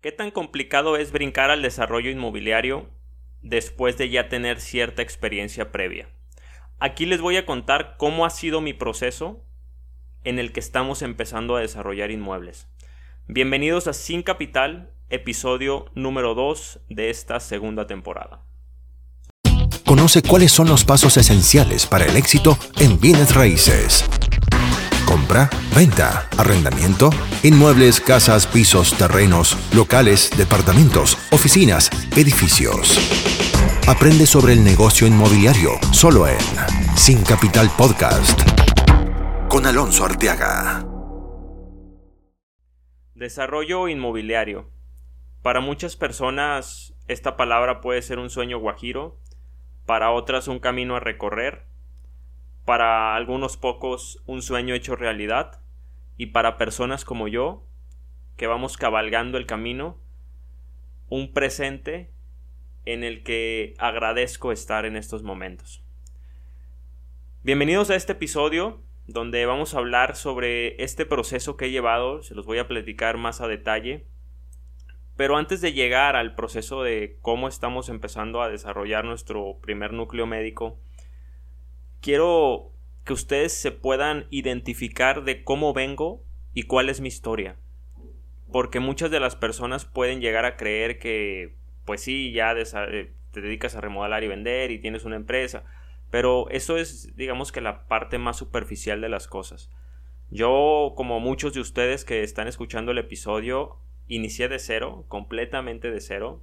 ¿Qué tan complicado es brincar al desarrollo inmobiliario después de ya tener cierta experiencia previa? Aquí les voy a contar cómo ha sido mi proceso en el que estamos empezando a desarrollar inmuebles. Bienvenidos a Sin Capital, episodio número 2 de esta segunda temporada. Conoce cuáles son los pasos esenciales para el éxito en bienes raíces venta, arrendamiento, inmuebles, casas, pisos, terrenos, locales, departamentos, oficinas, edificios. Aprende sobre el negocio inmobiliario solo en Sin Capital Podcast con Alonso Arteaga. Desarrollo inmobiliario. Para muchas personas esta palabra puede ser un sueño guajiro, para otras un camino a recorrer para algunos pocos un sueño hecho realidad y para personas como yo que vamos cabalgando el camino un presente en el que agradezco estar en estos momentos. Bienvenidos a este episodio donde vamos a hablar sobre este proceso que he llevado, se los voy a platicar más a detalle. Pero antes de llegar al proceso de cómo estamos empezando a desarrollar nuestro primer núcleo médico, quiero que ustedes se puedan identificar de cómo vengo y cuál es mi historia. Porque muchas de las personas pueden llegar a creer que, pues sí, ya eh, te dedicas a remodelar y vender y tienes una empresa. Pero eso es, digamos que la parte más superficial de las cosas. Yo, como muchos de ustedes que están escuchando el episodio, inicié de cero, completamente de cero.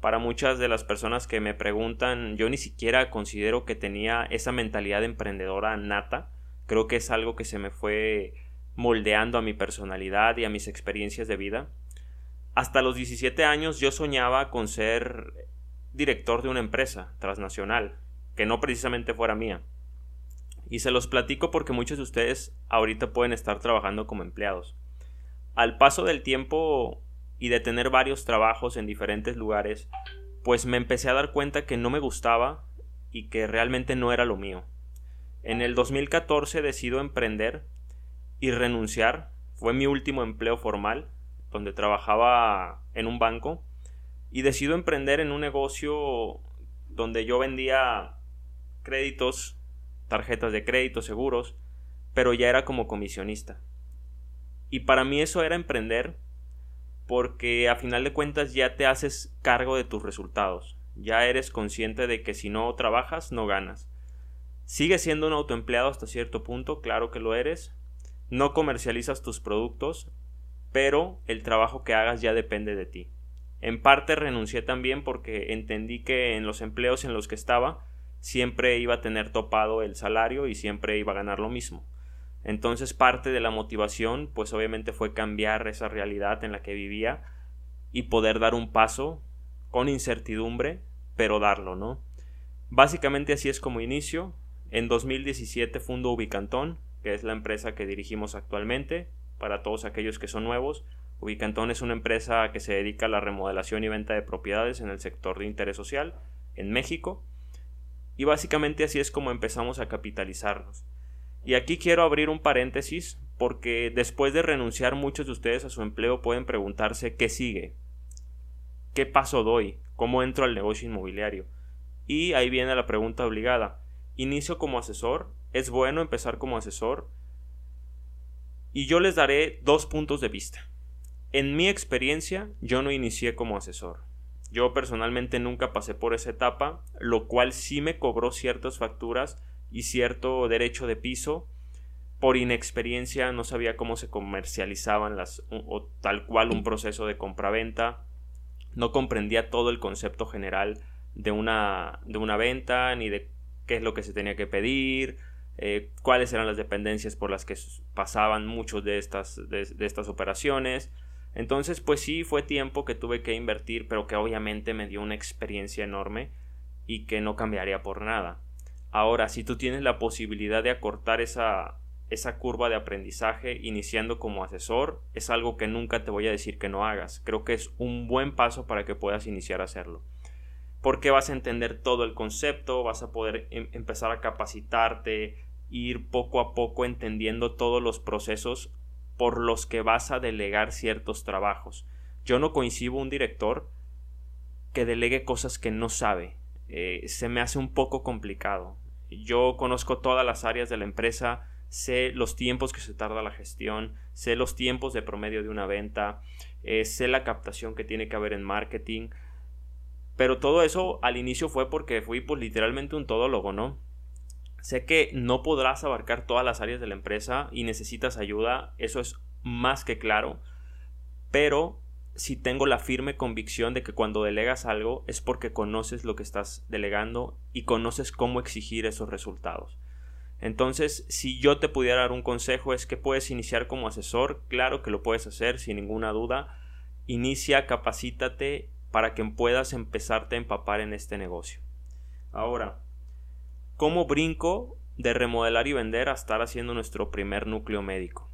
Para muchas de las personas que me preguntan, yo ni siquiera considero que tenía esa mentalidad emprendedora nata. Creo que es algo que se me fue moldeando a mi personalidad y a mis experiencias de vida. Hasta los 17 años yo soñaba con ser director de una empresa transnacional, que no precisamente fuera mía. Y se los platico porque muchos de ustedes ahorita pueden estar trabajando como empleados. Al paso del tiempo y de tener varios trabajos en diferentes lugares, pues me empecé a dar cuenta que no me gustaba y que realmente no era lo mío. En el 2014 decido emprender y renunciar. Fue mi último empleo formal, donde trabajaba en un banco, y decido emprender en un negocio donde yo vendía créditos, tarjetas de crédito, seguros, pero ya era como comisionista. Y para mí eso era emprender porque a final de cuentas ya te haces cargo de tus resultados, ya eres consciente de que si no trabajas no ganas. Sigues siendo un autoempleado hasta cierto punto, claro que lo eres, no comercializas tus productos, pero el trabajo que hagas ya depende de ti. En parte renuncié también porque entendí que en los empleos en los que estaba siempre iba a tener topado el salario y siempre iba a ganar lo mismo. Entonces parte de la motivación pues obviamente fue cambiar esa realidad en la que vivía y poder dar un paso con incertidumbre, pero darlo, ¿no? Básicamente así es como inicio. En 2017 fundo Ubicantón, que es la empresa que dirigimos actualmente, para todos aquellos que son nuevos. Ubicantón es una empresa que se dedica a la remodelación y venta de propiedades en el sector de interés social en México. Y básicamente así es como empezamos a capitalizarnos. Y aquí quiero abrir un paréntesis porque después de renunciar muchos de ustedes a su empleo pueden preguntarse qué sigue, qué paso doy, cómo entro al negocio inmobiliario. Y ahí viene la pregunta obligada. ¿Inicio como asesor? ¿Es bueno empezar como asesor? Y yo les daré dos puntos de vista. En mi experiencia, yo no inicié como asesor. Yo personalmente nunca pasé por esa etapa, lo cual sí me cobró ciertas facturas y cierto derecho de piso. Por inexperiencia no sabía cómo se comercializaban las o tal cual un proceso de compraventa. No comprendía todo el concepto general de una, de una venta, ni de qué es lo que se tenía que pedir, eh, cuáles eran las dependencias por las que pasaban muchos de estas, de estas operaciones. Entonces, pues sí, fue tiempo que tuve que invertir, pero que obviamente me dio una experiencia enorme y que no cambiaría por nada. Ahora, si tú tienes la posibilidad de acortar esa, esa curva de aprendizaje iniciando como asesor, es algo que nunca te voy a decir que no hagas. Creo que es un buen paso para que puedas iniciar a hacerlo. Porque vas a entender todo el concepto, vas a poder em, empezar a capacitarte, ir poco a poco entendiendo todos los procesos por los que vas a delegar ciertos trabajos. Yo no coincido un director que delegue cosas que no sabe. Eh, se me hace un poco complicado. Yo conozco todas las áreas de la empresa, sé los tiempos que se tarda la gestión, sé los tiempos de promedio de una venta, eh, sé la captación que tiene que haber en marketing. Pero todo eso al inicio fue porque fui pues literalmente un todólogo, ¿no? Sé que no podrás abarcar todas las áreas de la empresa y necesitas ayuda, eso es más que claro, pero si tengo la firme convicción de que cuando delegas algo es porque conoces lo que estás delegando y conoces cómo exigir esos resultados. Entonces, si yo te pudiera dar un consejo es que puedes iniciar como asesor, claro que lo puedes hacer sin ninguna duda. Inicia, capacítate para que puedas empezarte a empapar en este negocio. Ahora, ¿cómo brinco de remodelar y vender a estar haciendo nuestro primer núcleo médico?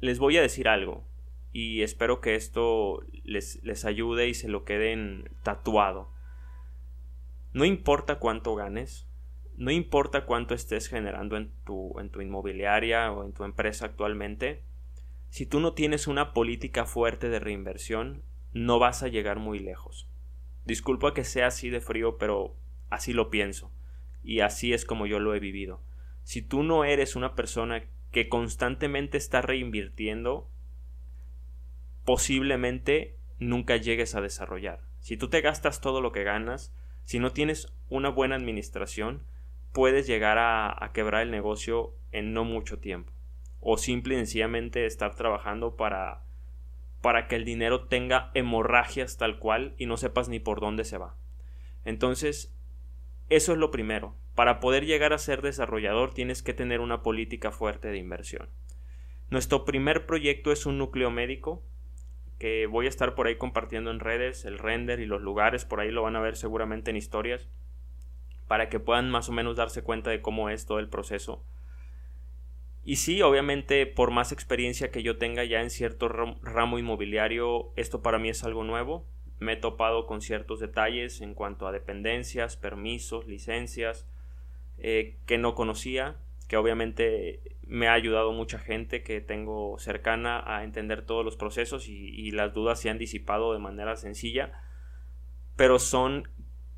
Les voy a decir algo y espero que esto les, les ayude y se lo queden tatuado. No importa cuánto ganes, no importa cuánto estés generando en tu, en tu inmobiliaria o en tu empresa actualmente, si tú no tienes una política fuerte de reinversión, no vas a llegar muy lejos. Disculpa que sea así de frío, pero así lo pienso. Y así es como yo lo he vivido. Si tú no eres una persona que constantemente está reinvirtiendo, posiblemente nunca llegues a desarrollar. Si tú te gastas todo lo que ganas, si no tienes una buena administración, puedes llegar a, quebrar el negocio en no mucho tiempo. O simple y sencillamente estar trabajando para, para que el dinero tenga hemorragias tal cual y no sepas ni por dónde se va. Entonces, eso es lo primero. Para poder llegar a ser desarrollador tienes que tener una política fuerte de inversión. Nuestro primer proyecto es un núcleo médico que voy a estar por ahí compartiendo en redes, el render y los lugares, por ahí lo van a ver seguramente en historias, para que puedan más o menos darse cuenta de cómo es todo el proceso. Y sí, obviamente, por más experiencia que yo tenga ya en cierto ramo inmobiliario, esto para mí es algo nuevo. Me he topado con ciertos detalles en cuanto a dependencias, permisos, licencias, eh, que no conocía, que obviamente me ha ayudado mucha gente que tengo cercana a entender todos los procesos y, las dudas se han disipado de manera sencilla, pero son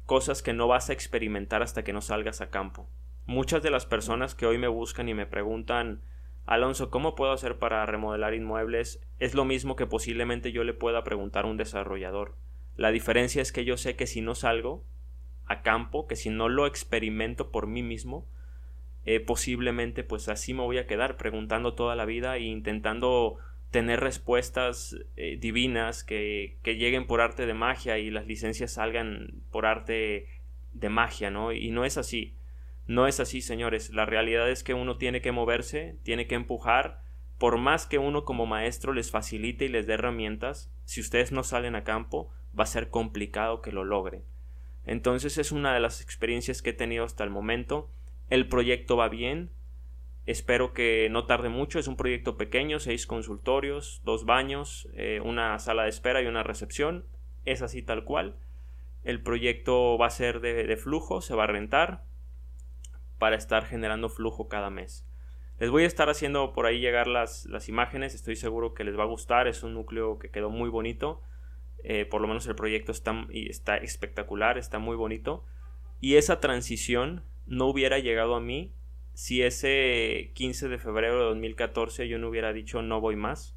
cosas que no vas a experimentar hasta que no salgas a campo. Muchas de las personas que hoy me buscan y me preguntan Alonso, ¿cómo puedo hacer para remodelar inmuebles? Es lo mismo que posiblemente yo le pueda preguntar a un desarrollador. La diferencia es que yo sé que si no salgo a campo, que si no lo experimento por mí mismo, eh, posiblemente pues así me voy a quedar preguntando toda la vida e intentando tener respuestas eh, divinas que, que, lleguen por arte de magia y las licencias salgan por arte de magia, ¿no? Y no es así. No es así, señores. La realidad es que uno tiene que moverse, tiene que empujar. Por más que uno como maestro les facilite y les dé herramientas, si ustedes no salen a campo, va a ser complicado que lo logren. Entonces es una de las experiencias que he tenido hasta el momento el proyecto va bien. Espero que no tarde mucho. Es un proyecto pequeño, seis consultorios, dos baños, eh, una sala de espera y una recepción. Es así tal cual. El proyecto va a ser de, flujo, se va a rentar para estar generando flujo cada mes. Les voy a estar haciendo por ahí llegar las, las imágenes, estoy seguro que les va a gustar, es un núcleo que quedó muy bonito, eh, por lo menos el proyecto está, está espectacular, está muy bonito. Y esa transición no hubiera llegado a mí si ese 15 de febrero de 2014 yo no hubiera dicho no voy más,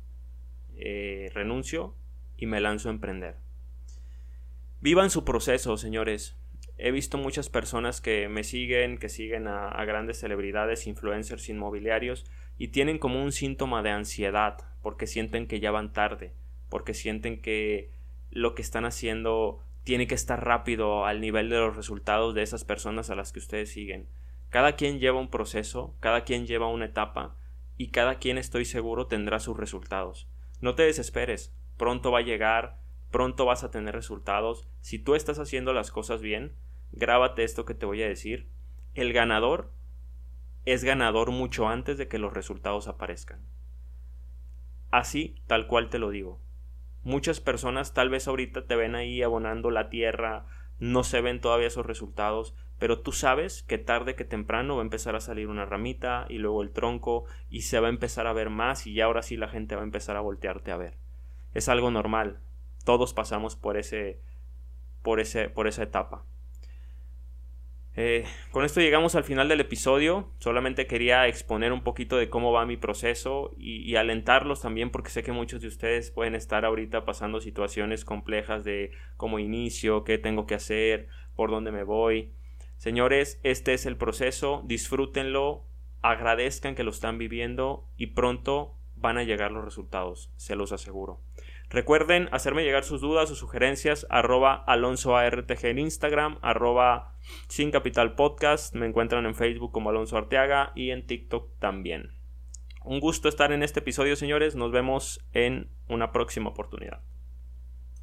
eh, renuncio y me lanzo a emprender. Vivan su proceso, señores. He visto muchas personas que me siguen, que siguen a, a grandes celebridades, influencers inmobiliarios, y tienen como un síntoma de ansiedad, porque sienten que ya van tarde, porque sienten que lo que están haciendo tiene que estar rápido al nivel de los resultados de esas personas a las que ustedes siguen. Cada quien lleva un proceso, cada quien lleva una etapa y cada quien estoy seguro tendrá sus resultados. No te desesperes, pronto va a llegar, pronto vas a tener resultados. Si tú estás haciendo las cosas bien, grábate esto que te voy a decir. El ganador es ganador mucho antes de que los resultados aparezcan. Así, tal cual te lo digo. Muchas personas tal vez ahorita te ven ahí abonando la tierra, no se ven todavía esos resultados, pero tú sabes que tarde que temprano va a empezar a salir una ramita y luego el tronco y se va a empezar a ver más y ya ahora sí la gente va a empezar a voltearte a ver. Es algo normal. todos pasamos por ese, por ese, por esa etapa. Eh, con esto llegamos al final del episodio. Solamente quería exponer un poquito de cómo va mi proceso y, alentarlos también porque sé que muchos de ustedes pueden estar ahorita pasando situaciones complejas de cómo inicio, qué tengo que hacer, por dónde me voy. Señores, este es el proceso, disfrútenlo, agradezcan que lo están viviendo y pronto van a llegar los resultados, se los aseguro. Recuerden hacerme llegar sus dudas o sugerencias arroba alonsoartg en Instagram, arroba sin capital podcast, me encuentran en Facebook como Alonso Arteaga y en TikTok también. Un gusto estar en este episodio señores, nos vemos en una próxima oportunidad.